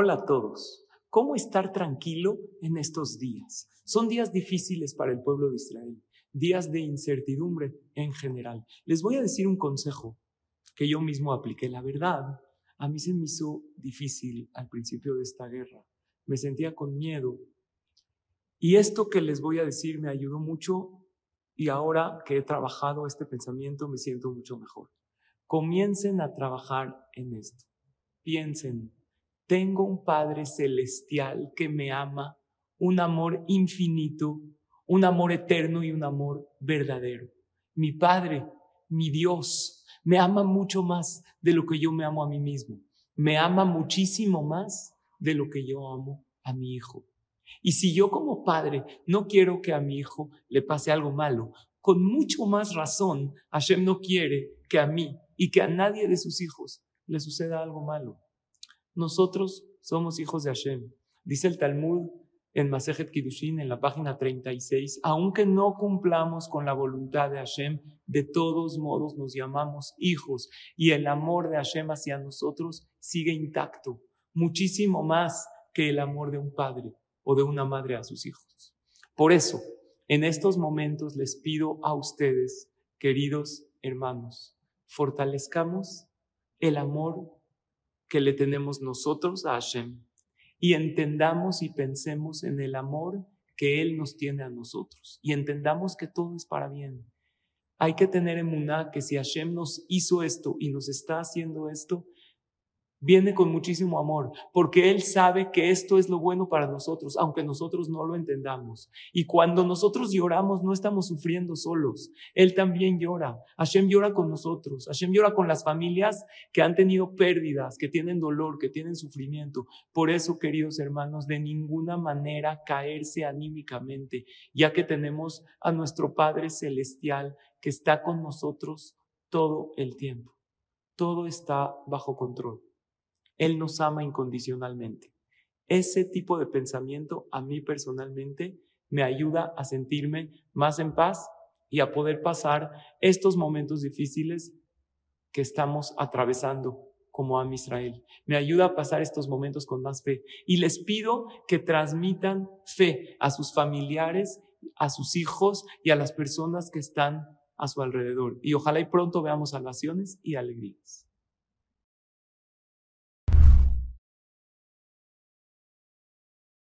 Hola a todos. ¿Cómo estar tranquilo en estos días? Son días difíciles para el pueblo de Israel, días de incertidumbre en general. Les voy a decir un consejo que yo mismo apliqué. La verdad, a mí se me hizo difícil al principio de esta guerra. Me sentía con miedo. Y esto que les voy a decir me ayudó mucho y ahora que he trabajado este pensamiento me siento mucho mejor. Comiencen a trabajar en esto. Piensen, tengo un Padre celestial que me ama, un amor infinito, un amor eterno y un amor verdadero. Mi Padre, mi Dios, me ama mucho más de lo que yo me amo a mí mismo. Me ama muchísimo más de lo que yo amo a mi hijo. Y si yo como padre no quiero que a mi hijo le pase algo malo, con mucho más razón Hashem no quiere que a mí y que a nadie de sus hijos le suceda algo malo. Nosotros somos hijos de Hashem. Dice el Talmud en Masejet Kiddushin, en la página 36, aunque no cumplamos con la voluntad de Hashem, de todos modos nos llamamos hijos y el amor de Hashem hacia nosotros sigue intacto, muchísimo más que el amor de un padre o de una madre a sus hijos. Por eso, en estos momentos les pido a ustedes, queridos hermanos, fortalezcamos el amor que le tenemos nosotros a Hashem y entendamos y pensemos en el amor que Él nos tiene a nosotros y entendamos que todo es para bien. Hay que tener en Muná que si Hashem nos hizo esto y nos está haciendo esto, viene con muchísimo amor, porque Él sabe que esto es lo bueno para nosotros, aunque nosotros no lo entendamos. Y cuando nosotros lloramos, no estamos sufriendo solos. Él también llora. Hashem llora con nosotros. Hashem llora con las familias que han tenido pérdidas, que tienen dolor, que tienen sufrimiento. Por eso, queridos hermanos, de ninguna manera caerse anímicamente, ya que tenemos a nuestro Padre Celestial que está con nosotros todo el tiempo. Todo está bajo control. Él nos ama incondicionalmente. Ese tipo de pensamiento a mí personalmente me ayuda a sentirme más en paz y a poder pasar estos momentos difíciles que estamos atravesando como a Israel. Me ayuda a pasar estos momentos con más fe. Y les pido que transmitan fe a sus familiares, a sus hijos y a las personas que están a su alrededor. Y ojalá y pronto veamos salvaciones y alegrías.